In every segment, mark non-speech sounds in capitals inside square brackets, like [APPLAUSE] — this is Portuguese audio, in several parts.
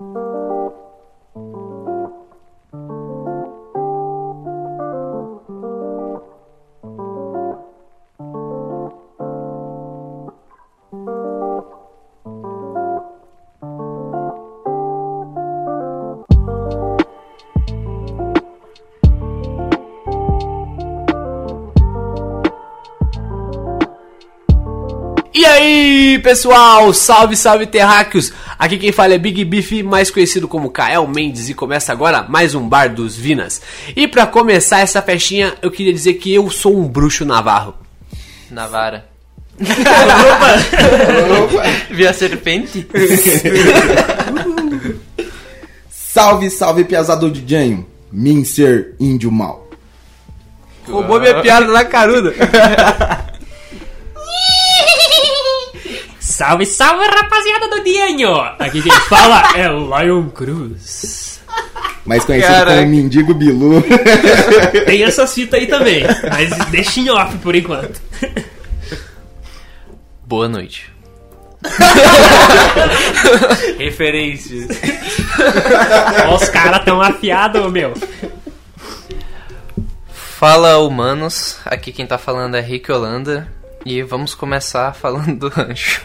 E aí, pessoal, salve, salve terráqueos! Aqui quem fala é Big Beef, mais conhecido como Kael Mendes, e começa agora mais um Bar dos Vinas. E pra começar essa festinha, eu queria dizer que eu sou um bruxo navarro. Navara. [LAUGHS] Viu a serpente? Salve, salve, piazado de Janho. Min ser índio mal. Roubou minha piada na caruda. [LAUGHS] Salve, salve, rapaziada do Dianho! Aqui quem fala é o Lion Cruz. Mais conhecido Caraca. como Mendigo Bilu. [LAUGHS] Tem essa cita aí também, mas deixa em off por enquanto. Boa noite. [LAUGHS] Referências. Os caras tão afiados, meu. Fala, humanos. Aqui quem tá falando é Rick Holanda. E vamos começar falando do rancho.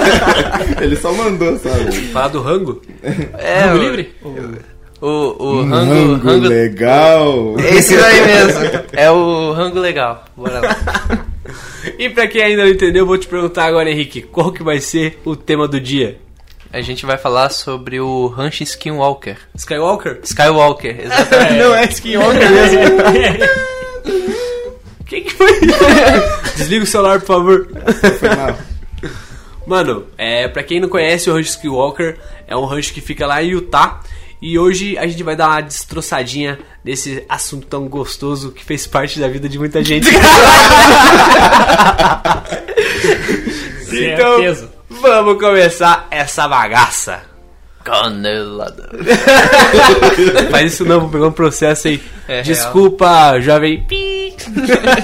[LAUGHS] Ele só mandou, sabe? Falar do rango? É, Rango o- livre? O, o Um rango, rango rango- legal. Esse daí mesmo. É o rango legal. Bora lá. E pra quem ainda não entendeu, eu vou te perguntar agora, Henrique, qual que vai ser o tema do dia? A gente vai falar sobre o rancho Skinwalker. Skywalker? Skywalker, [LAUGHS] exatamente. Não é Skinwalker mesmo. [LAUGHS] Quem que foi? [LAUGHS] Desliga o celular, por favor. Foi mal. Mano, é, pra quem não conhece, o Rancho Skywalker é um rancho que fica lá em Utah. E hoje a gente vai dar uma destroçadinha desse assunto tão gostoso que fez parte da vida de muita gente. [LAUGHS] [LAUGHS] então, Certeza. vamos começar essa bagaça. Canelada. [LAUGHS] Faz isso não, vou pegar um processo aí. É Desculpa, jovem. Pi.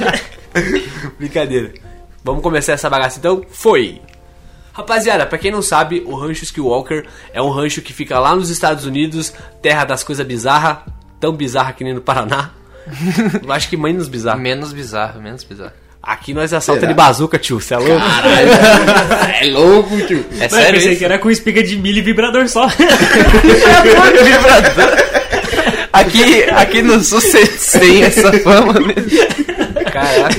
[LAUGHS] Brincadeira. Vamos começar essa bagaça então? Foi! Rapaziada, pra quem não sabe, o Rancho Skywalker é um rancho que fica lá nos Estados Unidos, terra das coisas bizarras, tão bizarra que nem no Paraná. [LAUGHS] Eu acho que menos bizarro. Menos bizarro, menos bizarro. Aqui nós assalta Será? de bazuca, tio, cê é louco? É louco, tio. É Mas eu sério pensei isso? que era com espiga de milho e vibrador só. [LAUGHS] Aqui, aqui no sul vocês têm essa fama mesmo. Caraca.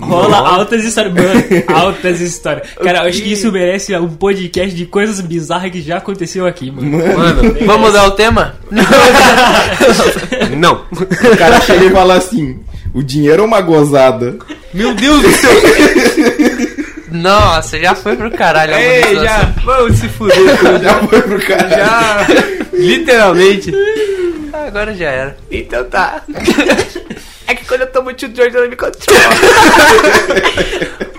Rola altas histórias. Mano, altas histórias. Cara, eu acho que isso merece um podcast de coisas bizarras que já aconteceu aqui, mano. Mano, Vamos mudar o tema? [LAUGHS] [LAUGHS] não. O cara chega e fala assim: o dinheiro é uma gozada. Meu Deus do céu. [LAUGHS] Nossa, já foi pro caralho. Ei, já, vamos se fuder. tudo. [LAUGHS] Já foi pro cara. Já, literalmente. Agora já era. Então tá. [LAUGHS] É que quando eu tomo tio George, ela me controla.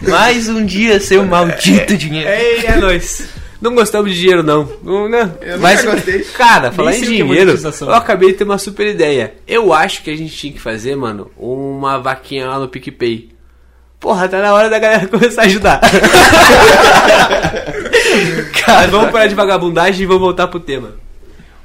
Mais um dia, seu maldito dinheiro. Ei, é nóis. Não gostamos de dinheiro, não. Não, não. Eu Mas, nunca gostei. cara, falar em é dinheiro, monetização. eu acabei de ter uma super ideia. Eu acho que a gente tinha que fazer, mano, uma vaquinha lá no PicPay. Porra, tá na hora da galera [LAUGHS] começar a ajudar. [LAUGHS] cara, vamos parar de vagabundagem e vamos voltar pro tema.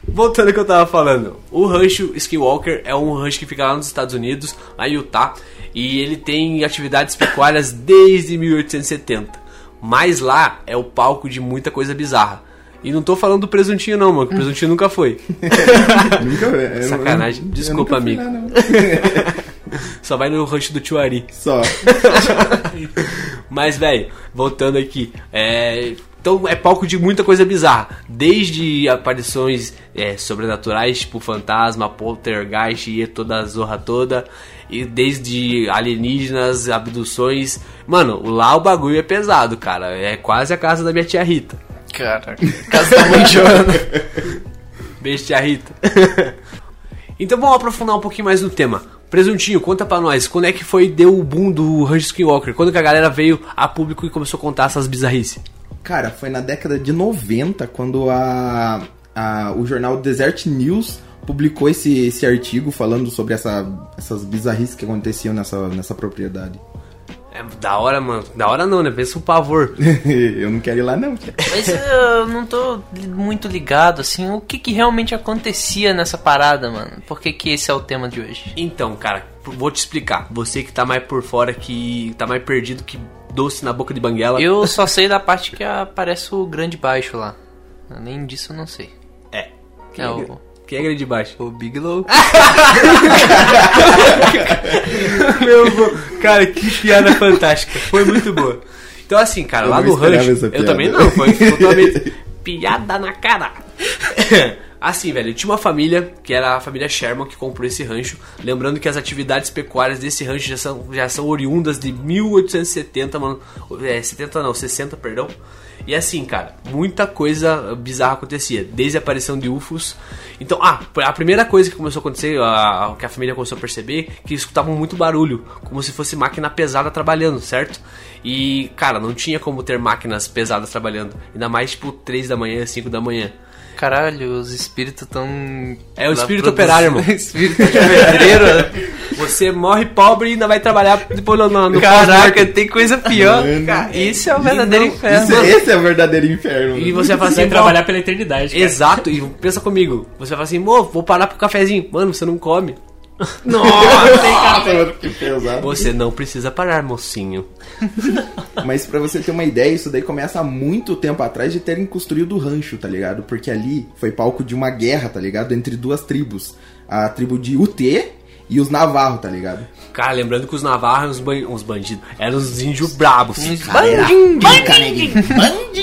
Voltando ao que eu tava falando, o rancho Skywalker é um rancho que fica lá nos Estados Unidos, lá em Utah, e ele tem atividades pecuárias desde 1870. Mas lá é o palco de muita coisa bizarra. E não tô falando do presuntinho não, mano, que o presuntinho nunca foi. [LAUGHS] Nunca é, eu- Sacanagem. eu Desculpa, fui amigo. lá. [LAUGHS] Só vai no rancho do Tio Ari. Só. [LAUGHS] Mas, velho, voltando aqui. É, então é palco de muita coisa bizarra. Desde aparições é, sobrenaturais, tipo fantasma, poltergeist e toda a zorra toda. E desde alienígenas, abduções. Mano, lá o bagulho é pesado, cara. É quase a casa da minha tia Rita. Cara, [LAUGHS] casa da mãe Joana. Beijo, tia Rita. [LAUGHS] então vamos aprofundar um pouquinho mais no tema. Presuntinho, conta pra nós, quando é que foi deu o boom do Rancho Skinwalker? Quando que a galera veio a público e começou a contar essas bizarrices? Cara, foi na década de 90 quando a, a- o jornal Desert News publicou esse, esse artigo falando sobre essa, essas bizarrices que aconteciam nessa, nessa propriedade. É da hora, mano. Da hora não, né? Pensa um pavor. [LAUGHS] eu não quero ir lá, não. cara. Mas eu não tô muito ligado, assim, o que que realmente acontecia nessa parada, mano? Por que que esse é o tema de hoje? Então, cara, vou te explicar. Você que tá mais por fora, que tá mais perdido que doce na boca de banguela. Eu só sei da parte que aparece o grande baixo lá. Além disso, eu não sei. É. Quem É é, o- quem é grande de baixo? O Bigelow. [LAUGHS] Meu, vô. cara, que piada fantástica. Foi muito boa. Então, assim, cara, Eu lá no rancho. Eu piada. também não, foi [LAUGHS] totalmente piada na cara. Assim, velho, tinha uma família, que era a família Sherman, que comprou esse rancho. Lembrando que as atividades pecuárias desse rancho já são, já são oriundas de 1870, mano. É, 70 não, 60, perdão. E assim, cara, muita coisa bizarra acontecia, desde a aparição de UFOs. Então, ah, a primeira coisa que começou a acontecer, a, que a família começou a perceber, que escutavam muito barulho, como se fosse máquina pesada trabalhando, certo? E, cara, não tinha como ter máquinas pesadas trabalhando, ainda mais tipo 3 da manhã, 5 da manhã. Caralho, os espíritos tão. É o espírito produzindo- operário, [LAUGHS] irmão. espírito de pedreiro. [LAUGHS] Você morre pobre e ainda vai trabalhar depois no, no, Caraca, tem coisa pior. Mano. Cara, isso é o verdadeiro não- inferno. Isso- esse é o verdadeiro inferno. E mano. você vai assim, vai trabalhar pela eternidade. cara. Exato, e pensa comigo. Você vai falar assim, mo, vou parar pro cafezinho. Mano, você não come. Nossa, [LAUGHS] mano, que pesado. Você não precisa parar, mocinho. [LAUGHS] Mas pra você ter uma ideia, isso daí começa há muito tempo atrás de terem construído o rancho, tá ligado? Porque ali foi palco de uma guerra, tá ligado? Entre duas tribos. A tribo de UT e os Navarro, tá ligado? Cara, lembrando que os navarros eram uns bandidos. Eram uns índios brabos. Pica, neguinho.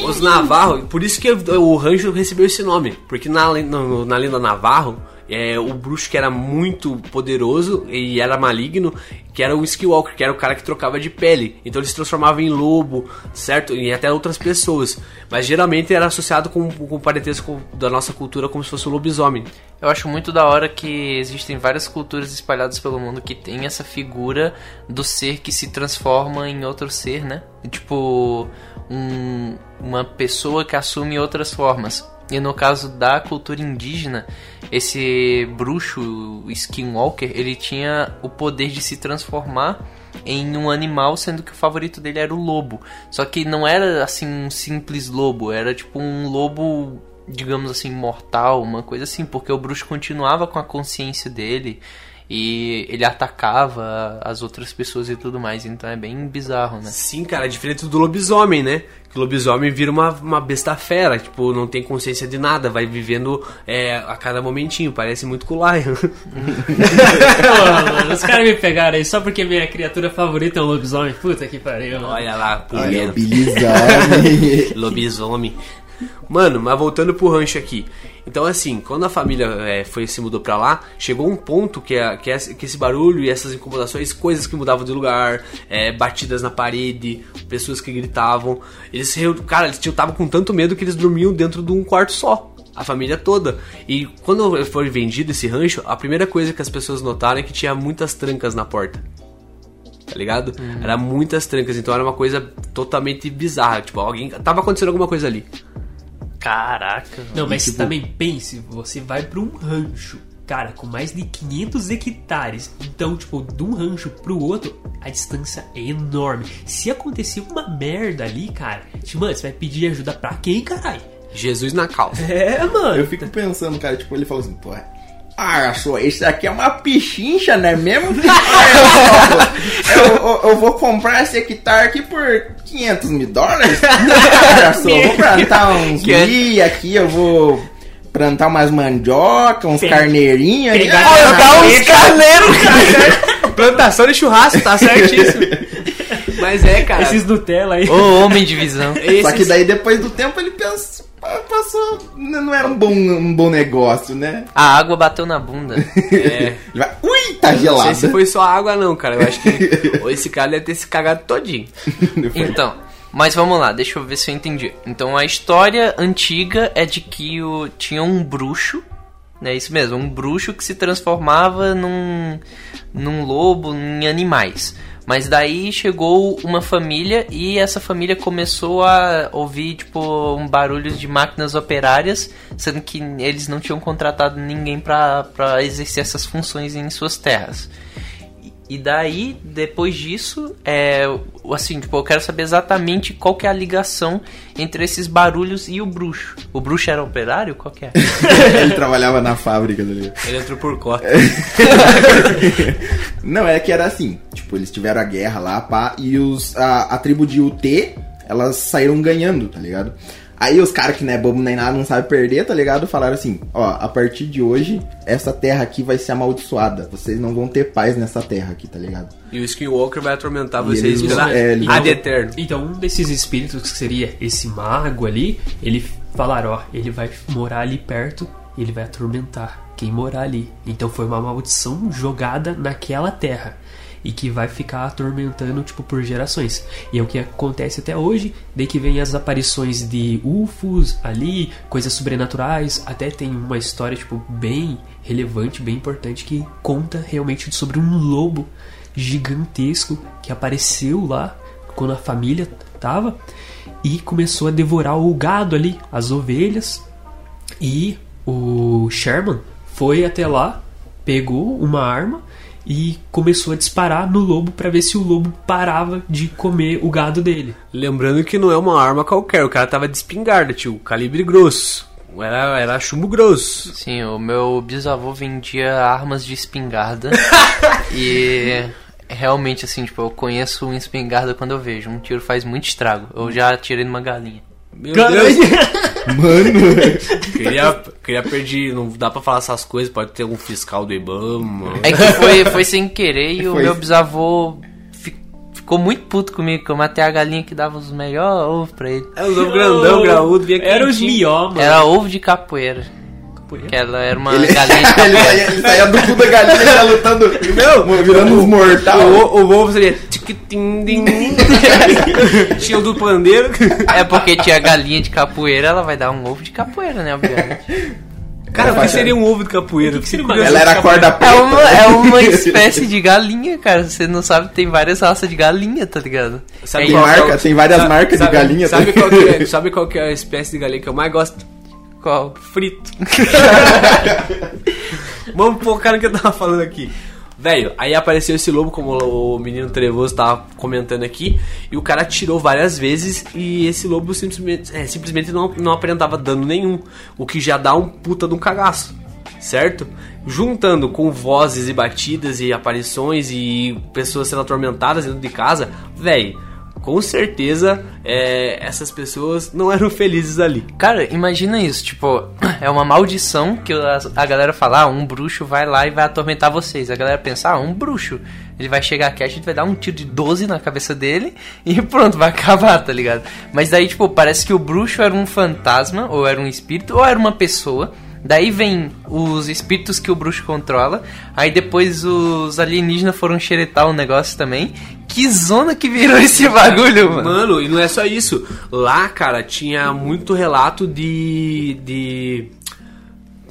Os Navarro, por isso que o rancho recebeu esse nome. Porque na, no- na lenda Navarro, é, o bruxo que era muito poderoso e era maligno, que era o Skywalker, que era o cara que trocava de pele. Então ele se transformava em lobo, certo? E até outras pessoas. Mas geralmente era associado com, o parentesco da nossa cultura como se fosse o lobisomem. Eu acho muito da hora que existem várias culturas espalhadas pelo mundo que tem essa figura do ser que se transforma em outro ser, né? Tipo, um- uma pessoa que assume outras formas. E no caso da cultura indígena, esse bruxo, Skinwalker, ele tinha o poder de se transformar em um animal, sendo que o favorito dele era o lobo. Só que não era assim um simples lobo, era tipo um lobo, digamos assim, mortal, uma coisa assim, porque o bruxo continuava com a consciência dele e ele atacava as outras pessoas e tudo mais, então é bem bizarro, né? Sim, cara, é diferente do lobisomem, né? Que o lobisomem vira uma, uma besta fera, tipo, não tem consciência de nada, vai vivendo é, a cada momentinho, parece muito com o Lion. Pô, mano, os caras me pegaram aí só porque minha criatura favorita é um lobisomem. Puta que pariu. mano. Olha lá, Olha, o Bilizame. [LAUGHS] Lobisomem. Mano, mas voltando pro rancho aqui. Então, assim, quando a família é, foi se mudou pra lá, chegou um ponto que, a- que, esse, que esse barulho e essas incomodações, coisas que mudavam de lugar, é, batidas na parede, pessoas que gritavam. Eles, cara, eles estavam com tanto medo que eles dormiam dentro de um quarto só. A família toda. E quando foi vendido esse rancho, a primeira coisa que as pessoas notaram é que tinha muitas trancas na porta tá ligado? Era muitas trancas, então era uma coisa totalmente bizarra. Tipo, alguém. Tava acontecendo alguma coisa ali. Caraca. Não, mas tipo- também pense, você vai pra um rancho, cara, com mais de 500 hectares. Então, tipo, de um rancho pro outro, a distância é enorme. Se acontecer uma merda ali, cara, tipo, mano, você vai pedir ajuda pra quem, caralho? Jesus na calça. É, mano. Eu fico pensando, cara, tipo, ele falou assim, pô. Ah, só, esse aqui é uma pichincha, não é mesmo? [LAUGHS] eu, eu- eu vou comprar esse hectare aqui por 500 mil dólares? Olha só, vou [LAUGHS] plantar uns milho aqui, eu vou plantar umas mandioca, uns carneirinhos. pegar- Ah, uns carneiros, [LAUGHS] Plantação de churrasco, tá certíssimo. Mas é, cara. Esses Nutella aí. Ô homem de visão. esses- Só que daí depois do tempo ele pensa, "Ah, passou, não era um bom, um bom negócio, né? A água bateu na bunda. [LAUGHS] É. Ui, tá Não sei gelado. se foi só água, não, cara. Eu acho que [LAUGHS] esse cara deve ter se cagado todinho. Então, mas vamos lá, deixa eu ver se eu entendi. Então a história antiga é de que o, tinha um bruxo, né? Isso mesmo, um bruxo que se transformava num, num lobo, em animais. Mas daí chegou uma família e essa família começou a ouvir, tipo, um barulho de máquinas operárias, sendo que eles não tinham contratado ninguém pra exercer essas funções em suas terras. E daí, depois disso, é, assim, tipo, eu quero saber exatamente qual que é a ligação entre esses barulhos e o bruxo. O bruxo era operário? Qual que é? [LAUGHS] Ele trabalhava na fábrica dele. Ele entrou por cota. [LAUGHS] Não, é que era assim. Tipo, eles tiveram a guerra lá, pá, e os, a, a tribo de UT, elas saíram ganhando, tá ligado? Aí os caras que não é bobo nem nada, não sabe perder, tá ligado? Falaram assim, ó, a partir de hoje, essa terra aqui vai ser amaldiçoada. Vocês não vão ter paz nessa terra aqui, tá ligado? E o Skinwalker vai atormentar E vocês pela é, ad eterno. Então, um desses espíritos que seria esse mago ali, ele falaram, ó, ele vai morar ali perto e ele vai atormentar quem morar ali. Então foi uma maldição jogada naquela terra e que vai ficar atormentando tipo por gerações. E é o que acontece até hoje, daí que vem as aparições de UFOs ali, coisas sobrenaturais, até tem uma história tipo bem relevante, bem importante que conta realmente sobre um lobo gigantesco que apareceu lá quando a família tava e começou a devorar o gado ali, as ovelhas. E o Sherman foi até lá, pegou uma arma e começou a disparar no lobo para ver se o lobo parava de comer o gado dele. Lembrando que não é uma arma qualquer, o cara tava de espingarda, tio, calibre grosso. Era, era chumbo grosso. Sim, o meu bisavô vendia armas de espingarda. [LAUGHS] e realmente, assim, tipo, eu conheço uma espingarda quando eu vejo. Um tiro faz muito estrago. Eu já atirei numa galinha. Meu Deus, [LAUGHS] Mano, queria, queria perder, não dá pra falar essas coisas, pode ter um fiscal do Ibama. É que foi, foi sem querer e [LAUGHS] o Foi. meu bisavô fi- ficou muito puto comigo, que eu matei a galinha que dava os melhores ovos pra ele. É os ovos grandão, graúdo, vinha Era os mano. Era ovo de capoeira. Que ela era uma ele, galinha de [LAUGHS] ele, capoeira. saía, ele saía do cu da galinha e ia lutando. Não, virando uns mortal. O, o ovo seria. Tinha [LAUGHS] o do pandeiro. É porque tinha galinha de capoeira, ela vai dar um ovo de capoeira, né, obviamente. Cara, o que seria um ovo de capoeira? O que seria uma. Ela era a corda É preta. uma, é uma [LAUGHS] espécie de galinha, cara. Você não sabe, tem várias raças de galinha, tá ligado? Sabe é marca, tem várias sabe- marcas de sabe- galinha Sabe qual, que é, sabe qual que é a espécie de galinha que eu mais gosto? Qual? Frito. [LAUGHS] Vamos focar no que eu tava falando aqui. Velho, aí apareceu esse lobo, como o menino trevoso tava comentando aqui, e o cara atirou várias vezes e esse lobo simplesmente, é, simplesmente não, não apresentava dano nenhum, o que já dá um puta de um cagaço, certo? Juntando com vozes e batidas e aparições e pessoas sendo atormentadas dentro de casa, velho, com certeza é, essas pessoas não eram felizes ali. Cara, imagina isso, tipo, [CLEARS THROAT] é uma maldição que a, a galera fala, ah, um bruxo vai lá e vai atormentar vocês. A galera pensa, ah, um bruxo, ele vai chegar aqui, a gente vai dar um tiro de 12 na cabeça dele [LAUGHS] e pronto, vai acabar, tá ligado? Mas daí, tipo, parece que o bruxo era um fantasma, ou era um espírito, ou era uma pessoa. Daí vem os espíritos que o bruxo controla. Aí depois os alienígenas foram xeretar o negócio também. Que zona que virou [LAUGHS] esse bagulho, mano. Mano, e não é só isso. Lá, cara, tinha muito relato de. de.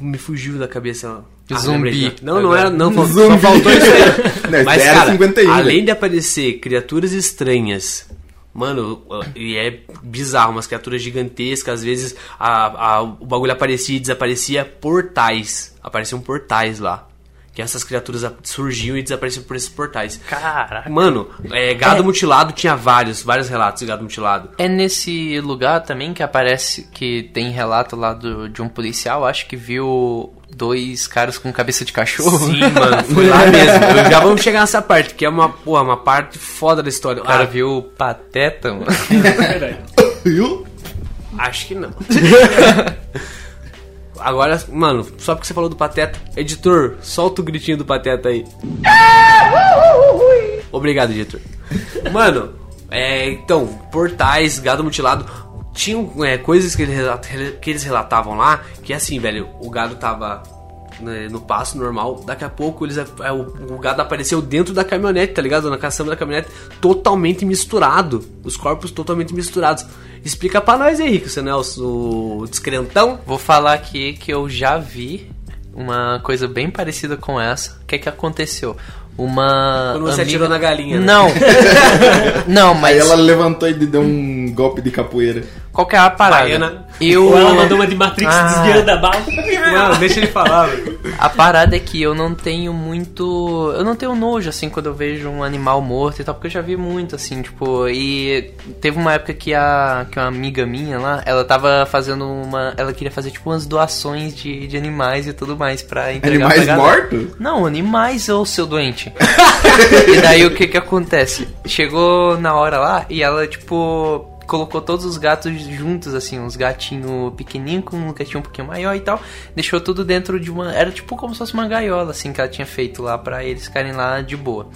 Me fugiu da cabeça. Ah, Zumbi. lembrei. Não, não Agora. era. Não, só Zumbi. faltou isso aí. [LAUGHS] Não, Mas, era cara, 51, além de aparecer criaturas estranhas. Mano, e é bizarro, umas criaturas gigantescas, às vezes a, a- o bagulho aparecia e desaparecia portais. Apareciam portais lá. Que essas criaturas surgiam e desapareciam por esses portais. Caraca. Mano, é, gado É. mutilado tinha vários, vários relatos de gado mutilado. É nesse lugar também que aparece que tem relato lá do, de um policial, acho que viu dois caras com cabeça de cachorro. Sim, [LAUGHS] mano, foi lá mesmo. Eu já vamos chegar nessa parte, que é uma, porra, uma parte foda da história. O cara Ah, viu o pateta, mano. [LAUGHS] Viu? Acho que não. [LAUGHS] Agora, mano, só porque você falou do Pateta, editor, solta o gritinho do Pateta aí. Obrigado, editor. Mano, é, então, portais, gado mutilado, tinham é, coisas que eles, que eles relatavam lá, que assim, velho, o gado tava né, no passo normal, daqui a pouco eles, é, o, o gado apareceu dentro da caminhonete, tá ligado? Na caçamba da caminhonete, totalmente misturado, os corpos totalmente misturados. Explica pra nós aí, que você não é o, o descrentão. Vou falar aqui que eu já vi uma coisa bem parecida com essa. O que é que aconteceu? Uma. Quando você amiga- atirou na galinha, né? Não! [LAUGHS] não, Aí mas. ela levantou e deu um golpe de capoeira. Qual que é a parada? Baiana. Eu. Ou ela mandou uma de Matrix Ah. desviando a bala. Mano, deixa ele falar, velho. [LAUGHS] A parada é que eu não tenho muito. Eu não tenho nojo, assim, quando eu vejo um animal morto e tal, porque eu já vi muito, assim, tipo. E teve uma época que a. que uma amiga minha lá, ela tava fazendo uma. Ela queria fazer, tipo, umas doações de, de animais e tudo mais pra entregar Animais mortos? Não, animais, ô seu doente. [LAUGHS] e daí o que que acontece? Chegou na hora lá e ela, tipo, colocou todos os gatos juntos, assim, uns gatinhos pequenininhos com um gatinho um pouquinho maior e tal. Deixou tudo dentro de uma. Era tipo como se fosse uma gaiola, assim, que ela tinha feito lá pra eles ficarem lá de boa.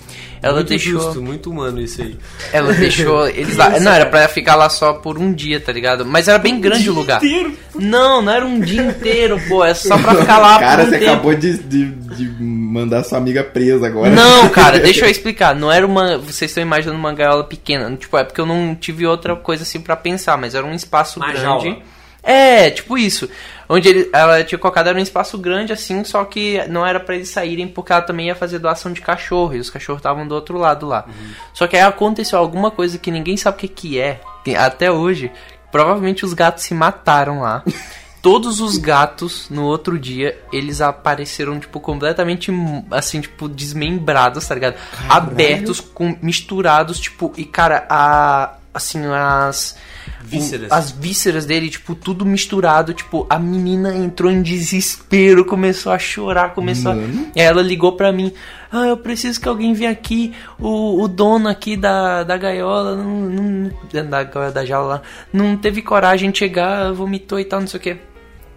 Ela muito deixou. justo, muito humano isso aí. Ela deixou eles lá. Não, era pra ficar lá só por um dia, tá ligado? Mas era bem grande o lugar. inteiro. Não, não era um dia inteiro, pô. É só pra ficar lá [LAUGHS] Cara, por um você tempo. acabou de, de, de mandar sua amiga presa agora. Não, cara, [LAUGHS] deixa eu explicar. Não era uma. Vocês estão imaginando uma gaiola pequena. Tipo, é porque eu não tive outra coisa assim pra pensar, mas era um espaço Uma grande. jaula. É, tipo isso. Onde ele, ela tinha colocado era um espaço grande assim, só que não era pra eles saírem porque ela também ia fazer doação de cachorro e os cachorros estavam do outro lado lá. Só que aí aconteceu alguma coisa que ninguém sabe o que, que é, até hoje. Provavelmente os gatos se mataram lá. [LAUGHS] Todos os gatos, no outro dia, eles apareceram, tipo, completamente, assim, tipo, desmembrados, tá ligado? Abertos, com, misturados, tipo, e, cara, a, assim, as... Vísceras. o- as vísceras dele, tipo, tudo misturado, tipo, a menina entrou em desespero, começou a chorar, começou Mano. a... Ela ligou pra mim, ah, eu preciso que alguém venha aqui, o, o dono aqui da, da gaiola, não, não, da gaiola da jaula lá, não teve coragem de chegar, vomitou e tal, não sei o que.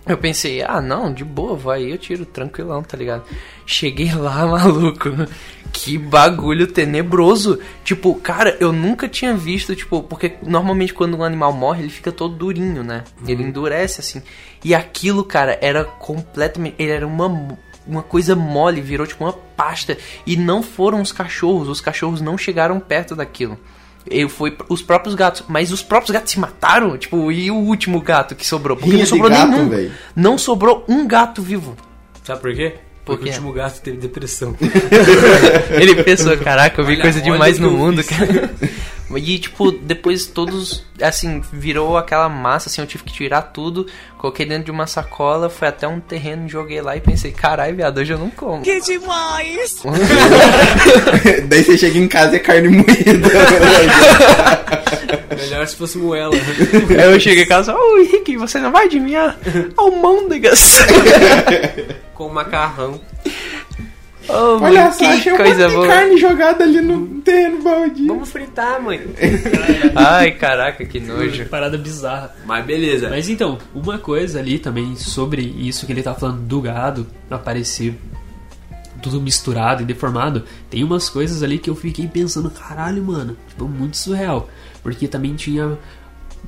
Eu pensei, ah, não, de boa, vai, eu tiro, tranquilão, tá ligado? Cheguei lá, [LAUGHS] maluco. Que bagulho tenebroso. Tipo, cara, eu nunca tinha visto, tipo, porque normalmente quando um animal morre, ele fica todo durinho, né? Ele endurece assim. E aquilo, cara, era completamente. Ele era uma. Uma coisa mole, virou tipo uma pasta. E não foram os cachorros. Os cachorros não chegaram perto daquilo. Eu fui os próprios gatos, mas os próprios gatos se mataram, tipo, e o último gato que sobrou, porque Rinha não sobrou gato, nenhum. velho. Não sobrou um gato vivo. Sabe por quê? Por Porque o último gato teve depressão. [LAUGHS] Ele pensou, caraca, eu vi Olha, coisa demais que no mundo, cara. [LAUGHS] E, tipo, depois todos, assim, virou aquela massa, assim, eu tive que tirar tudo, coloquei dentro de uma sacola, fui até um terreno, joguei lá e pensei, caralho, viado, hoje eu não como. [LAUGHS] Daí você chega em casa e é carne moída. [LAUGHS] Melhor se fosse moela. [LAUGHS] Aí eu cheguei em casa, ô Henrique, você não vai adivinhar? Almôndegas. [LAUGHS] Com macarrão. Oh, Olha mano, só, que achei um coisa de boa. carne jogada ali no terreno baldio. Vamos fritar, mãe. Ai, caraca, que nojo. Parada bizarra. Mas beleza. Mas então, uma coisa ali também sobre isso que ele tá falando do gado aparecer tudo misturado e deformado, tem umas coisas ali que eu fiquei pensando, caralho, mano, tipo, muito surreal. Porque também tinha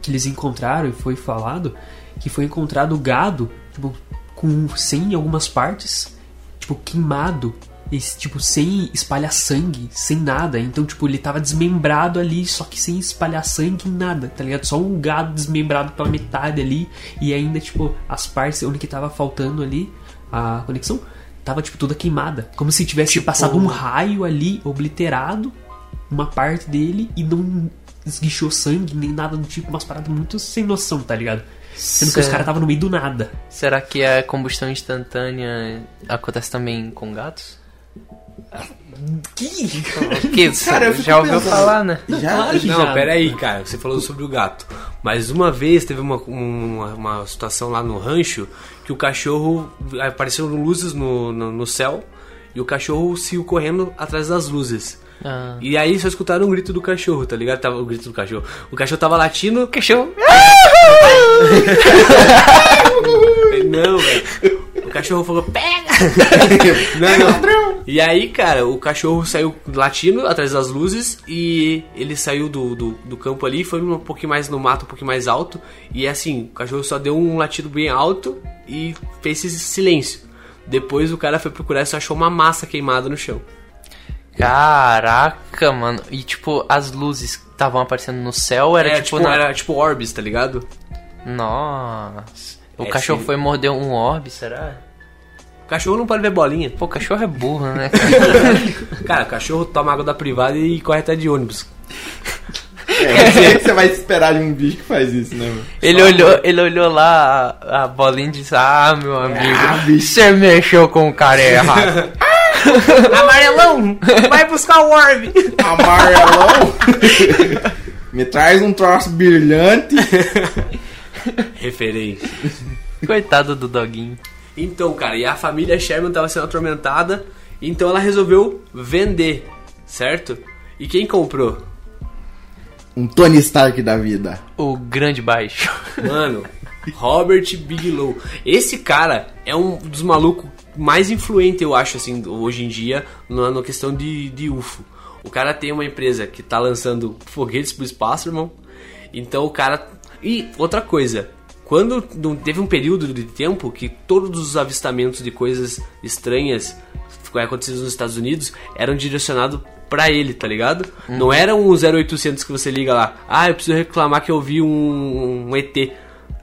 que eles encontraram e foi falado que foi encontrado gado, tipo, com sem algumas partes, tipo, queimado. Esse, tipo, sem espalhar sangue, sem nada. Então, tipo, ele tava desmembrado ali, só que sem espalhar sangue nada, tá ligado? Só um gado desmembrado pela metade ali. E ainda, tipo, as partes onde que tava faltando ali a conexão, tava, tipo, toda queimada. Como se tivesse Tipo- passado um raio ali, obliterado, uma parte dele, e não esguichou sangue, nem nada do tipo. Umas paradas muito sem noção, tá ligado? Sendo que os caras estavam no meio do nada. Será que a combustão instantânea acontece também com gatos? Que? Que [LAUGHS] Cara, eu fico já ouviu pensando. falar, né? Já? Claro Não, já. pera aí, cara. Você falou sobre o gato. Mas uma vez teve uma, uma, uma situação lá no rancho que o cachorro apareceram luzes no, no, no céu e o cachorro saiu correndo atrás das luzes. Ah. E aí só escutaram um grito do cachorro, tá ligado? Tava o grito do cachorro. O cachorro tava latindo. Cachorro. [LAUGHS] Não, velho. O cachorro falou, pega! [LAUGHS] não, não. E aí, cara, o cachorro saiu latindo atrás das luzes e ele saiu do, do, do campo ali, foi um pouquinho mais no mato, um pouquinho mais alto. E assim, o cachorro só deu um latido bem alto e fez esse silêncio. Depois o cara foi procurar e só achou uma massa queimada no chão. Caraca, mano. E tipo, as luzes que estavam aparecendo no céu era É, tipo. tipo, na- era tipo Orbis, tá ligado? Nossa. O É, cachorro sim. foi morder um orbe, será? O cachorro não pode ver bolinha. Pô, o cachorro é burro, né? [LAUGHS] cara? O cachorro toma água da privada e corre até de ônibus. É, [LAUGHS] você, você vai esperar de um bicho que faz isso, né, mano? Ele olhou, ele olhou lá a, a bolinha e disse: Ah, meu Ah, amigo, bicho. você mexeu com o cara errado. [LAUGHS] [LAUGHS] Amarelão, vai buscar o orbe. Amarelão. Me traz um troço brilhante. Referência. Coitado do doguinho. Então, cara, e a família Sherman tava sendo atormentada, então ela resolveu vender, certo? E quem comprou? Um Tony Stark da vida. O grande baixo. Mano, Robert Bigelow. Esse cara é um dos malucos mais influentes, eu acho, assim, hoje em dia, na, na questão de, de UFO. O cara tem uma empresa que tá lançando foguetes pro espaço, irmão. Então o cara. E outra coisa. Quando teve um período de tempo que todos os avistamentos de coisas estranhas que acontecidos nos Estados Unidos eram direcionados pra ele, tá ligado? Não era um 0800 que você liga lá. Ah, eu preciso reclamar que eu vi um, um ET.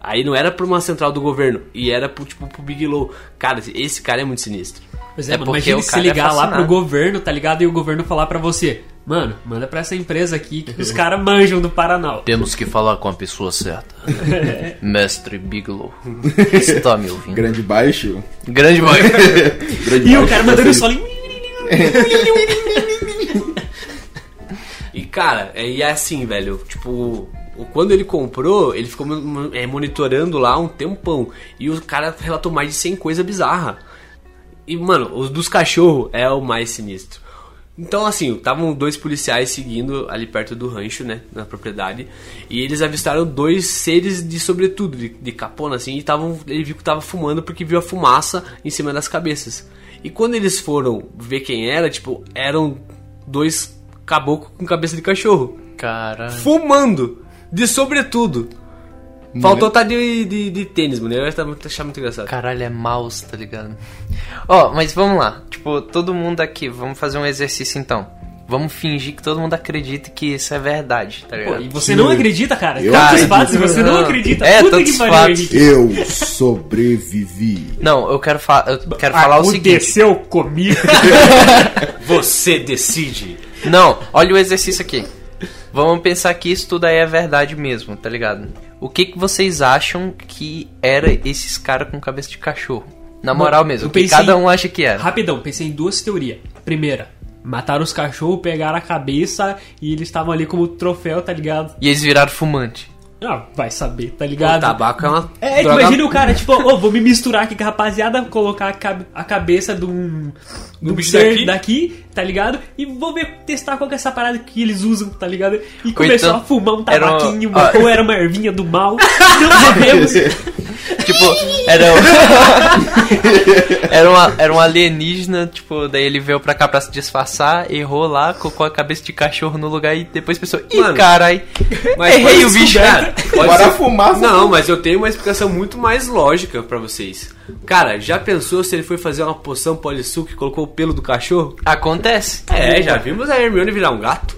Aí não era pra uma central do governo, e era pro, tipo, pro Big Low. Cara, esse cara é muito sinistro. Pois é, É mano, porque imagina o se cara é ligar lá pro governo, tá ligado? E o governo falar pra você, mano, manda pra essa empresa aqui que os caras manjam do Paranal. Temos que falar com a pessoa certa. Mestre Bigelow. Você tá me ouvindo? Grande baixo. Grande baixo. Grande E o baixo, cara mandando solo em... E cara, é, e é assim, velho, tipo, o- quando ele comprou, ele ficou é, monitorando lá um tempão. E o cara relatou mais de 100 coisas bizarras. E, mano, os dos cachorros é o mais sinistro. Então, assim, estavam dois policiais seguindo ali perto do rancho, né, na propriedade, e eles avistaram dois seres de sobretudo, de, de capona, assim, e tavam, ele viu que tava fumando porque viu a fumaça em cima das cabeças. E quando eles foram ver quem era, tipo, eram dois caboclos com cabeça de cachorro, Caralho. fumando, de sobretudo. Faltou tá de, de, de tênis, mano, eu ia achar muito engraçado. Caralho, é mouse, tá ligado? Ó, mas vamos lá. Tipo, todo mundo aqui, vamos fazer um exercício então. Vamos fingir que todo mundo acredita que isso é verdade, tá Pô, ligado? e você não acredita, cara? Eu Tantos fatos você não Não. acredita. É, Puta tantos que pariu, fatos. Henrique. Eu sobrevivi. Não, eu quero, fa eu quero falar o seguinte. Aconteceu comigo. [LAUGHS] Você decide. Não, olha o exercício aqui. Vamos pensar que isso tudo aí é verdade mesmo, tá ligado? O que, que vocês acham que era esses caras com cabeça de cachorro? Na moral Mano, mesmo, o que cada um acha que era. Rapidão, pensei em duas teorias. Primeira, mataram os cachorros, pegaram a cabeça e eles estavam ali como troféu, tá ligado? E eles viraram fumante. Ah, vai saber, tá O ligado? tabaco é uma É, que droga imagina o cara, tipo, ô, vou me misturar aqui com a rapaziada, colocar a, cabe- a cabeça de um, Do bicho daqui? daqui, tá ligado? E vou ver, testar qual que é essa parada que eles usam, tá ligado? E Ou começou então, a fumar um era um- tabaquinho, [LAUGHS] ou era uma ervinha do mal, [LAUGHS] não sabemos. Tipo, era um... [LAUGHS] era, uma, era um alienígena, tipo, daí ele veio pra cá pra se disfarçar, errou lá, colocou a cabeça de cachorro no lugar e depois pensou, ih, carai, Mas errei o bicho. cara. Bora ser- fumar, Não, mas eu tenho uma explicação muito mais lógica pra vocês. Cara, já pensou se ele foi fazer uma poção polissuco e colocou o pelo do cachorro? Acontece. É, já vimos a Hermione virar um gato.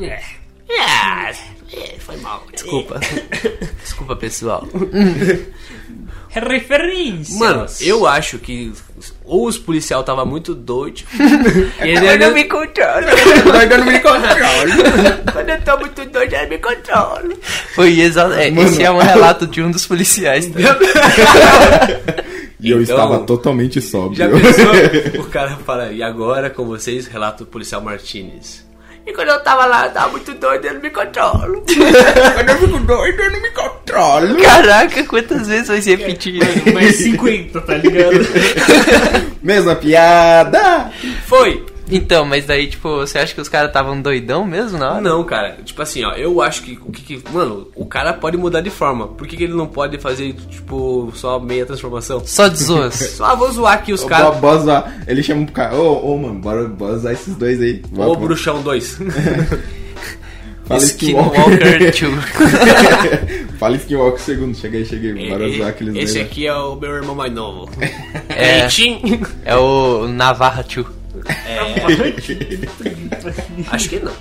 É. É, foi mal. Desculpa. [LAUGHS] Desculpa, pessoal. [LAUGHS] É referência. Mano, eu acho que ou os policial tava muito doido. [LAUGHS] e ele Eu não me controlo. Nós não me controle. [LAUGHS] Quando eu tô muito doido, ele me controla. Foi exato. É, esse é um relato de um dos policiais. Tá? [LAUGHS] E eu Então, estava totalmente sóbrio. Já pensou? o cara fala, e agora com vocês, relato do policial Martinez. E quando eu tava lá, eu tava muito [LAUGHS] doido, ele me controla. Quando eu fico doido, eu não me controlo. Caraca, quantas vezes vai se repetir? Mais 50, tá ligado? [LAUGHS] Mesma piada. Foi. Então, mas daí, tipo, você acha que os caras estavam doidão mesmo na hora? Não, cara, tipo assim, ó, eu acho que o que, que- Mano, o cara pode mudar de forma. Por que, que ele não pode fazer, tipo, só meia transformação? Só de zoas. [LAUGHS] Só vou zoar aqui os caras. Bo- bora zoar. Ele chama pro cara, ô, ô, mano, bora, bora usar esses dois aí. Ô, bora. Bruxão 2. Fala Skinwalker 2. Fala Skinwalker segundo. Cheguei, cheguei. Bora usar aqueles dois. Esse lá. aqui é o meu irmão mais novo. [LAUGHS] É. Cleitinho. É o Navarra 2. Acho que não.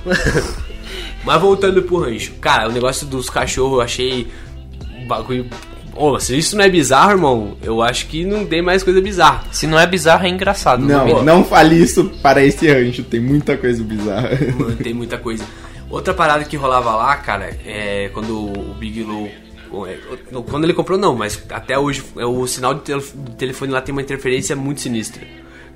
Mas voltando pro rancho. Cara, o negócio dos cachorros eu achei um bagulho. Ô, se isso não é bizarro, irmão, eu acho que não tem mais coisa bizarra. Se não é bizarro, é engraçado. Não, mínimo. não fale isso para esse rancho. Tem muita coisa bizarra. Mano, tem muita coisa. Outra parada que rolava lá, cara, é quando o Big Low. é, Quando ele comprou, não, mas até hoje é, o sinal de telefone lá tem uma interferência muito sinistra.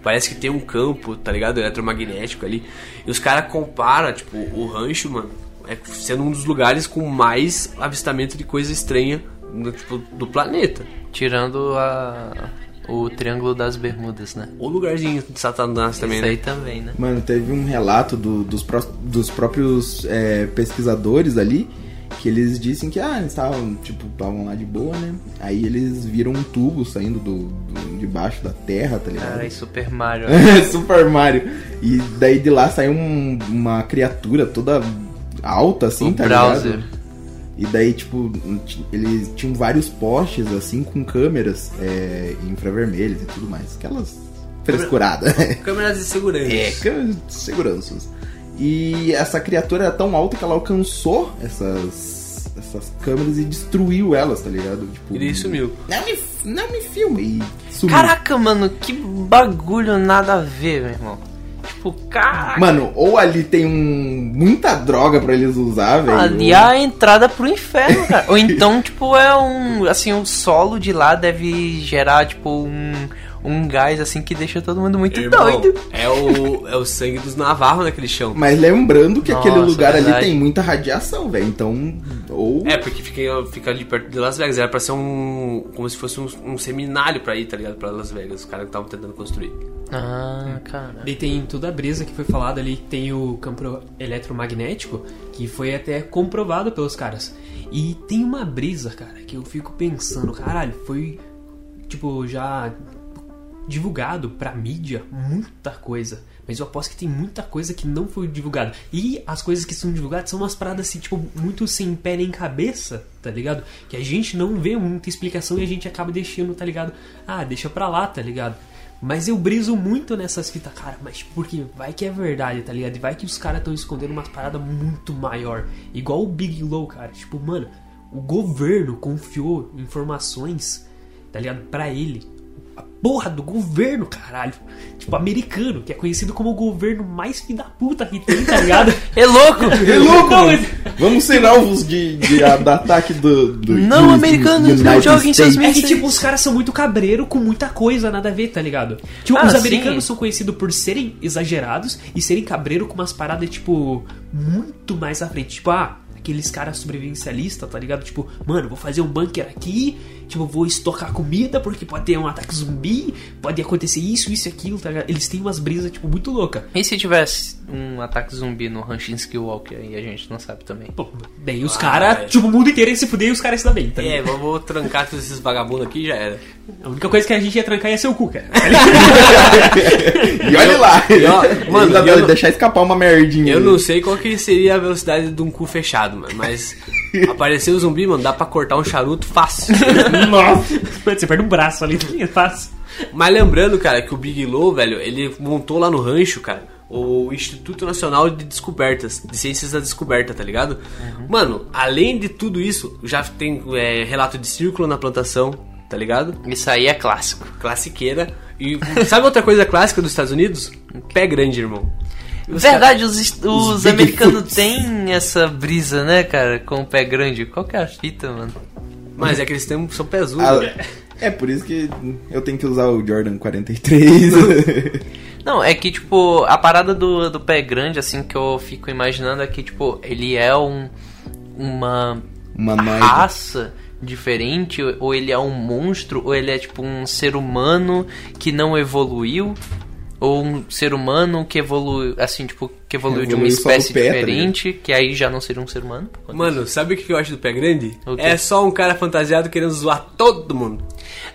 Parece que tem um campo, tá ligado? Eletromagnético ali. E os caras comparam, tipo, o rancho, mano, é sendo um dos lugares com mais avistamento de coisa estranha no, tipo, do planeta. Tirando a, o Triângulo das Bermudas, né? O lugarzinho de Satanás também, Isso né? aí também, né? Mano, teve um relato do- dos, pró- dos próprios é, pesquisadores ali que eles dizem que, ah, eles estavam, tipo, estavam lá de boa, né? Aí eles viram um tubo saindo do, do- debaixo da terra, tá ligado? Cara, e Super Mario. [LAUGHS] Super Mario. E daí de lá saiu um- uma criatura toda alta, assim, o tá browser. ligado? E daí, tipo, eles tinham vários postes, assim, com câmeras é, infravermelhas e tudo mais. Aquelas frescuradas. Câmeras de segurança. É, câmeras de seguranças. E essa criatura era tão alta que ela alcançou essas, essas câmeras e destruiu elas, tá ligado? Tipo, E daí sumiu. Não me, não me filma. E sumiu. Caraca, mano, que bagulho nada a ver, meu irmão. Tipo, caraca. Mano, ou ali tem um, muita droga pra eles usar, velho. Ali é a entrada pro inferno, cara. Ou então, [LAUGHS] tipo, é um. Assim, o solo de lá deve gerar, tipo, um, um gás, assim, que deixa todo mundo muito Irmão, doido. É o, é o sangue dos navarros naquele chão. Mas lembrando que aquele Nossa, lugar ali verdade. tem muita radiação, velho. Então, ou... É, porque fica, fica ali perto de Las Vegas. Era pra ser um. Como se fosse um, um seminário pra ir, tá ligado? Pra Las Vegas. Os caras que estavam tentando construir. Ah, cara. Daí tem toda a brisa que foi falada ali, tem o campo eletromagnético, que foi até comprovado pelos caras. E tem uma brisa, cara, que eu fico pensando, caralho, foi tipo já divulgado pra mídia muita coisa. Mas eu aposto que tem muita coisa que não foi divulgada. E as coisas que são divulgadas são umas paradas assim, tipo, muito sem pé nem cabeça, tá ligado? Que a gente não vê muita explicação e a gente acaba deixando, tá ligado? Ah, deixa pra lá, tá ligado? Mas eu briso muito nessas fitas, cara, mas porque vai que é verdade, tá ligado? E vai que os caras estão escondendo umas paradas muito maior. Igual o Big Low, cara. Tipo, mano, o governo confiou informações, tá ligado? Pra ele. Porra do governo, caralho. Tipo, americano, que é conhecido como o governo mais filho da puta que tem, tá ligado? [LAUGHS] É louco! [LAUGHS] É louco! Não, mas- Vamos ser alvos de, de, do ataque do, do Não, dos americanos, não joguem seus. É que, tipo, os caras são muito cabreiro com muita coisa, nada a ver, tá ligado? Tipo, Ah, os sim. americanos são conhecidos por serem exagerados e serem cabreiro com umas paradas, tipo, muito mais à frente. Tipo, ah, aqueles caras sobrevivencialistas, tá ligado? Tipo, mano, vou fazer um bunker aqui, tipo, vou estocar comida porque pode ter um ataque zumbi, pode acontecer isso, isso e aquilo, tá ligado? Eles têm umas brisas, tipo, muito louca. E se tivesse um ataque zumbi no Rancho Skywalker e a gente não sabe também? Pô, daí os Ah, caras, é. tipo, o mundo inteiro ia se fuder e os caras se dão bem, tá É, ligado? vou, vou trancar todos esses vagabundos aqui e já era. A única coisa que a gente ia trancar ia ser o cu, cara. [LAUGHS] E olha lá. E ó, mano, eu deixar escapar uma merdinha. Eu aí. não sei qual que seria a velocidade de um cu fechado, mano, mas [LAUGHS] apareceu o zumbi, mano, dá pra cortar um charuto fácil. [LAUGHS] Nossa. Você perde um braço ali, [LAUGHS] é fácil. Mas lembrando, cara, que o Big Low, velho, ele montou lá no rancho, cara, o Instituto Nacional de Descobertas, de Ciências da Descoberta, tá ligado? Mano, além de tudo isso, já tem é, relato de círculo na plantação, tá ligado? Isso aí é clássico. Classiqueira. E sabe outra coisa clássica dos Estados Unidos? Pé grande, irmão. Os Verdade, os, os Bigfoots. americanos têm essa brisa, né, cara? Com o pé grande. Qual que é a fita, mano? Mas é que eles têm, são pesudos. Ah, né? é por isso que eu tenho que usar o Jordan 43. [LAUGHS] Não, é que, tipo, a parada do, do pé grande, assim, que eu fico imaginando é que, tipo, ele é um. Uma Humanoide. raça diferente, ou ele é um monstro, ou ele é, tipo, um ser humano que não evoluiu. Ou um ser humano que evoluiu, assim, tipo, que evoluiu de uma espécie pé, tá diferente, que aí já não seria um ser humano. Mano, sabe o que eu acho do pé grande? É só um cara fantasiado querendo zoar todo mundo.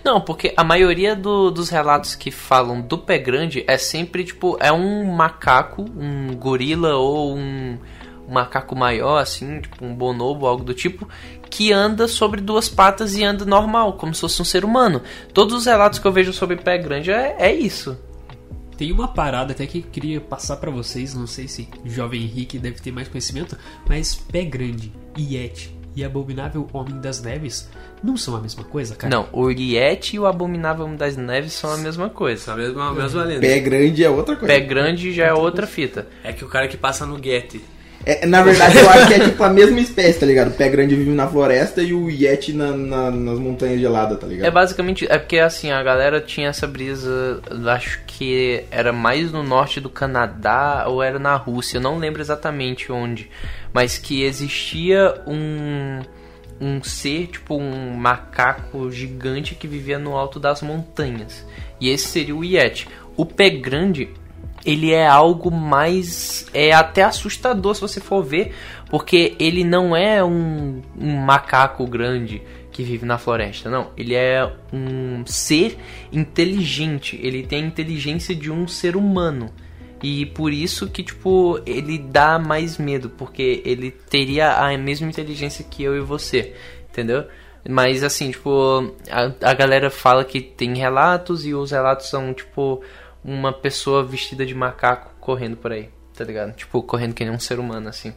Não, porque a maioria do- dos relatos que falam do pé grande é sempre, tipo, é um macaco, um gorila ou um, um macaco maior, assim, tipo um bonobo, algo do tipo, que anda sobre duas patas e anda normal, como se fosse um ser humano. Todos os relatos que eu vejo sobre pé grande é, é isso. Tem uma parada até que eu queria passar pra vocês, não sei se o jovem Henrique deve ter mais conhecimento, mas Pé Grande, Yeti e Abominável Homem das Neves não são a mesma coisa, cara? Não, o Yeti e o Abominável Homem das Neves são a mesma coisa. É a mesma, a mesma lenda. Pé grande é outra coisa. Pé grande já é outra fita. É que o cara que passa no Get. É, na verdade, eu acho que é tipo a mesma espécie, tá ligado? O pé grande vive na floresta e o Yeti na, na- nas montanhas geladas, tá ligado? É basicamente. É porque assim, a galera tinha essa brisa. Acho que era mais no norte do Canadá ou era na Rússia, não lembro exatamente onde. Mas que existia um. Um ser, tipo um macaco gigante que vivia no alto das montanhas. E esse seria o Yeti. O pé grande, ele é algo mais. É até assustador se você for ver, porque ele não é um, um macaco grande que vive na floresta, não. Ele é um ser inteligente, ele tem a inteligência de um ser humano. E por isso que, tipo, ele dá mais medo, porque ele teria a mesma inteligência que eu e você, entendeu? Mas assim, tipo, a, a galera fala que tem relatos e os relatos são, tipo, uma pessoa vestida de macaco correndo por aí, tá ligado? Tipo, correndo que nem um ser humano, assim.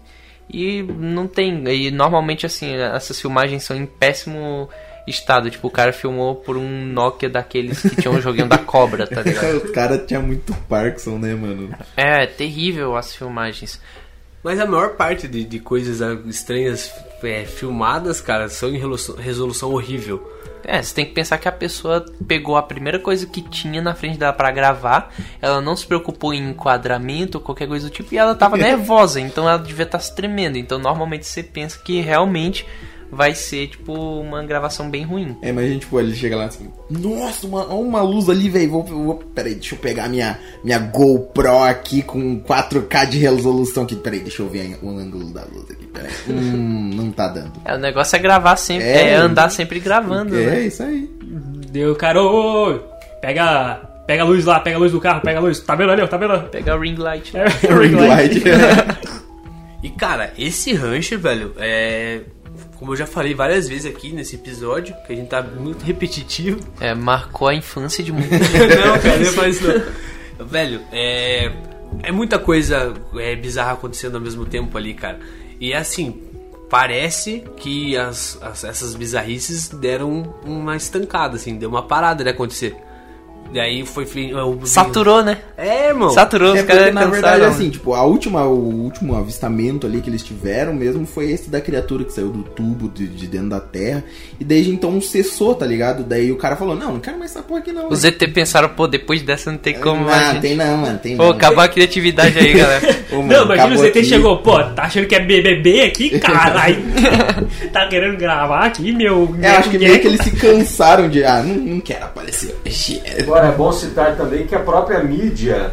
E não tem. E normalmente, assim, essas filmagens são em péssimo estado. Tipo, o cara filmou por um Nokia daqueles que tinha um joguinho da cobra, tá [LAUGHS] ligado? Os caras tinham muito Parkinson, né, mano? É, terrível as filmagens. Mas a maior parte de, de coisas estranhas é, filmadas, cara, são em resolução horrível. É, você tem que pensar que a pessoa pegou a primeira coisa que tinha na frente dela pra gravar, ela não se preocupou em enquadramento ou qualquer coisa do tipo, e ela tava nervosa, então ela devia estar se tremendo. Então normalmente você pensa que realmente vai ser, tipo, uma gravação bem ruim. É, mas a gente, tipo, ele chega lá assim, nossa, uma, olha uma luz ali, velho. Vou, vou, peraí, deixa eu pegar minha, minha GoPro aqui com 4K de resolução aqui. Peraí, deixa eu ver o ângulo da luz aqui. Peraí. [LAUGHS] Hum, não tá dando. É, o negócio é gravar sempre, É. é, andar sempre gravando, É, né? isso aí. Deu, cara, ô, ô, pega, pega a luz lá, pega a luz do carro, pega a luz. Tá vendo ali, ó, tá vendo? Pegar o ring light. né? É, [LAUGHS] Ring light. [LAUGHS] E cara, esse rancho, velho, é. Como eu já falei várias vezes aqui nesse episódio, que a gente tá muito repetitivo. [LAUGHS] É, marcou a infância de muita [LAUGHS] não, cara, não faz isso não. [LAUGHS] Velho, é. É muita coisa é, bizarra acontecendo ao mesmo tempo ali, cara. E assim, parece que as, as- essas bizarrices deram uma estancada, assim, deu uma parada de acontecer. Daí foi. eu- Saturou, né? É, irmão. Saturou, É os caras na verdade, assim, tipo, a última, o último avistamento ali que eles tiveram mesmo foi esse da criatura que saiu do tubo de, de dentro da terra. E desde então cessou, tá ligado? Daí o cara falou, não, não quero mais essa porra aqui não. Os ET pensaram, pô, depois dessa não tem como não, mais. gente. tem não, mano, tem Pô, não. acabar a criatividade aí, galera. [LAUGHS] Ô, mano, Não, imagina acabou o ZT aqui. chegou, pô, tá achando que é BBB aqui? Caralho. [LAUGHS] tá querendo gravar aqui, meu. É, acho que meio que eles se cansaram de, ah, não, não quero aparecer hoje. Agora é bom citar também que a própria mídia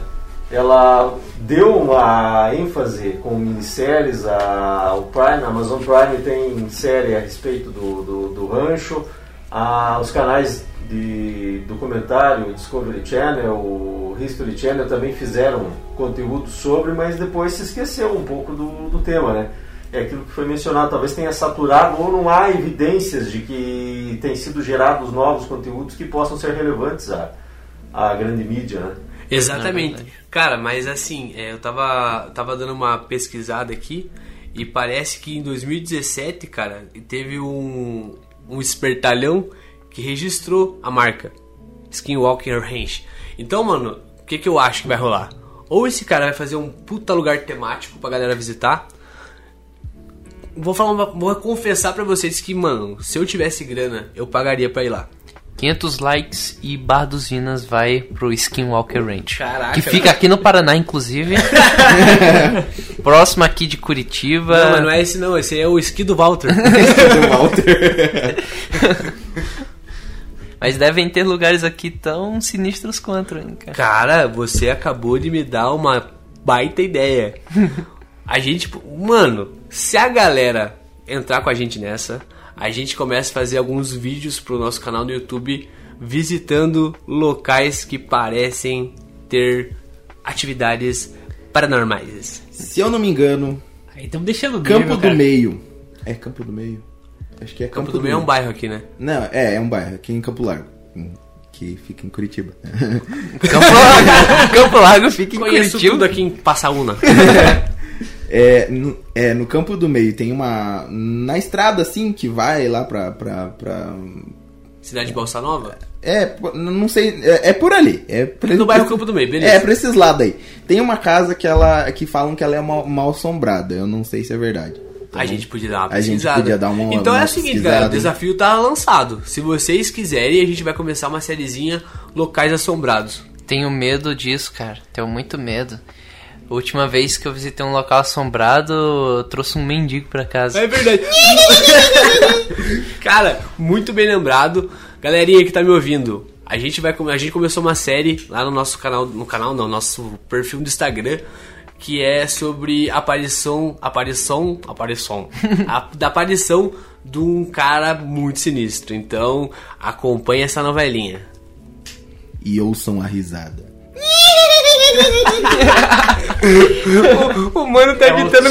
ela deu uma ênfase com minisséries, a, o Prime, a Amazon Prime tem série a respeito do, do, do rancho, a, os canais de documentário, Discovery Channel, o History Channel também fizeram conteúdo sobre, mas depois se esqueceu um pouco do, do tema, né? É aquilo que foi mencionado, talvez tenha saturado ou não há evidências de que têm sido gerados novos conteúdos que possam ser relevantes à, à grande mídia, né? É Exatamente. verdade. Cara, mas assim, é, eu tava, tava dando uma pesquisada aqui e parece que em 2017, cara, teve um, um espertalhão que registrou a marca Skinwalker Ranch. Então, mano, o que, que eu acho que vai rolar? Ou esse cara vai fazer um puta lugar temático pra galera visitar. Vou falar uma- vou confessar pra vocês que, mano, se eu tivesse grana, eu pagaria pra ir lá. 500 likes e Bar dos Vinas vai pro Skinwalker Ranch. Caraca. Que fica aqui no Paraná, inclusive. [LAUGHS] Próximo aqui de Curitiba. Não, mas não é esse não, esse é o esqui do Walter. [LAUGHS] do Walter. [LAUGHS] Mas devem ter lugares aqui tão sinistros quanto, hein, cara. Cara, você acabou de me dar uma baita ideia. A gente, mano, se a galera entrar com a gente nessa, a gente começa a fazer alguns vídeos pro nosso canal no YouTube visitando locais que parecem ter atividades paranormais. Se eu não me engano, Aí estamos deixando Campo nível, do cara. Meio. É Campo do Meio? Acho que é Campo do Meio é um bairro aqui, né? Não, é, é um bairro, aqui em Campo Largo. Que fica em Curitiba. Campo Largo, [LAUGHS] Campo Largo fica em Conheço Curitiba. tudo aqui em Passaúna. [LAUGHS] É no, é, no Campo do Meio tem uma. Na estrada assim, que vai lá pra. pra, pra Cidade de Balsa Nova? É, pô, não sei, é, é por ali. É por No bairro Campo do Meio, beleza. É, pra esses lados aí. Tem uma casa que ela que falam que ela é mal, mal assombrada. Eu não sei se é verdade. Então, A gente podia dar uma A gente pesquisada. podia dar uma- Então é uma o seguinte, pesquisada, galera, o desafio tá lançado. Se vocês quiserem, a gente vai começar uma sériezinha Locais Assombrados. Tenho medo disso, cara. Tenho muito medo. A última vez que eu visitei um local assombrado, eu trouxe um mendigo pra casa. É verdade. [LAUGHS] Cara, muito bem lembrado. Galerinha que tá me ouvindo, a gente vai a gente começou uma série lá no nosso canal, no canal não, nosso perfil do Instagram, que é sobre aparição, aparição, aparição, [LAUGHS] a, da aparição de um cara muito sinistro. Então, acompanhe essa novelinha. E ouçam a risada. [LAUGHS] O mano tá imitando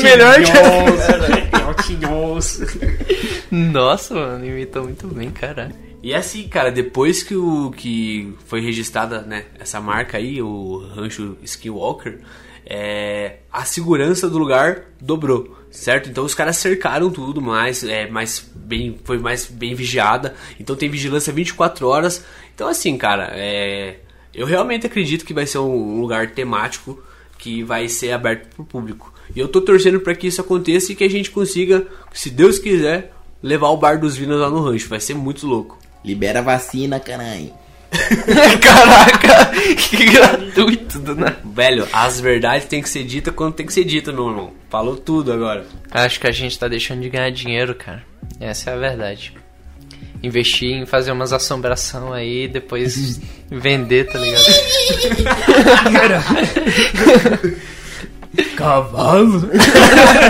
Nossa, mano, imitou muito bem, cara. E assim, cara, depois que o que foi registrada, né, essa marca aí, o rancho Skinwalker, é, a segurança do lugar dobrou, certo? Então os caras cercaram tudo mais, é, mais bem, foi mais bem vigiada. Então tem vigilância 24 horas. Então assim, cara, é, eu realmente acredito que vai ser um lugar temático que vai ser aberto pro público. E eu tô torcendo para que isso aconteça e que a gente consiga, se Deus quiser, levar o bar dos Vinas lá no rancho. Vai ser muito louco. Libera a vacina, caralho. [LAUGHS] Caraca, que gratuito do nada. Velho, as verdades têm que ser ditas quando tem que ser dita, meu irmão. Falou tudo agora. Acho que a gente tá deixando de ganhar dinheiro, cara. Essa é a verdade. Investir em fazer umas assombração aí, depois [LAUGHS] vender, tá ligado? [LAUGHS] Cavalo.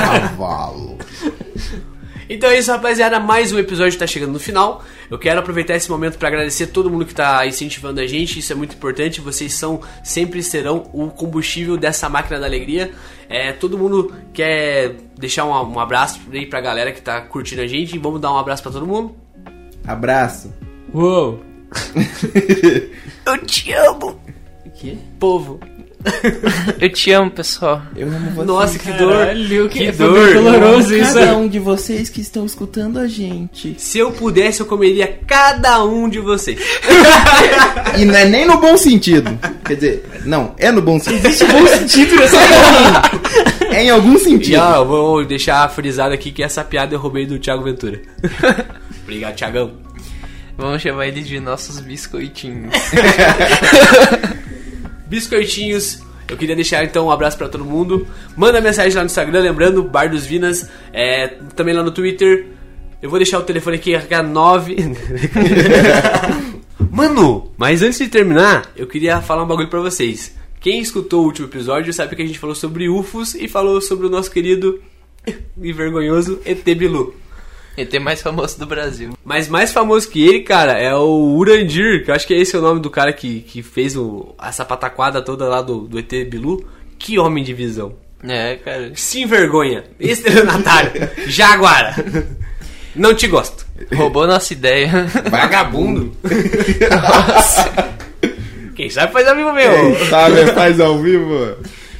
Cavalo. Então é isso, rapaziada. Mais um episódio tá chegando no final. Eu quero aproveitar esse momento para agradecer todo mundo que tá incentivando a gente. Isso é muito importante. Vocês são, sempre serão o combustível dessa máquina da alegria. É, todo mundo quer deixar um, um abraço aí pra galera que tá curtindo a gente. Vamos dar um abraço pra todo mundo. Abraço. Uou. [LAUGHS] Eu te amo! O quê? Povo. [LAUGHS] Eu te amo, pessoal. Eu amo vocês. Nossa, que dor. Caralho, que, Que foi dor. doloroso isso. Cada um de vocês que estão escutando a gente. Se eu pudesse, eu comeria cada um de vocês. [LAUGHS] E não é nem no bom sentido. Quer dizer, não, é no bom sentido. Existe bom sentido nessa É em algum E sentido. ó, eu vou deixar frisado aqui que essa piada eu roubei do Thiago Ventura. Obrigado, Thiagão. Vamos chamar eles de nossos biscoitinhos. [LAUGHS] Biscoitinhos. Eu queria deixar então um abraço pra todo mundo. Manda mensagem lá no Instagram, lembrando, Bar dos Vinas. É, também lá no Twitter. Eu vou deixar o telefone aqui, é 9. [LAUGHS] Mano, mas antes de terminar, eu queria falar um bagulho pra vocês. Quem escutou o último episódio sabe que a gente falou sobre UFOs e falou sobre o nosso querido e vergonhoso ET Bilu. ET mais famoso do Brasil. Mas mais famoso que ele, cara, é o Urandir, que eu acho que é esse o nome do cara que, que fez o, essa pataquada toda lá do, do ET Bilu. Que homem de visão. É, cara. Sem vergonha. Estelionatário. Jaguara. Não te gosto. Roubou nossa ideia. Vagabundo. Quem sabe faz amigo meu. Quem sabe faz ao vivo.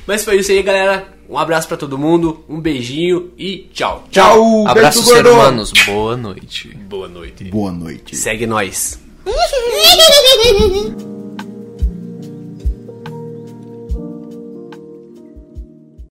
Mas foi isso aí, galera. Um abraço pra todo mundo. Um beijinho e tchau. Tchau, Abraços, beijo ser humanos. Boa noite. Boa noite. Boa noite. Segue nós. [LAUGHS]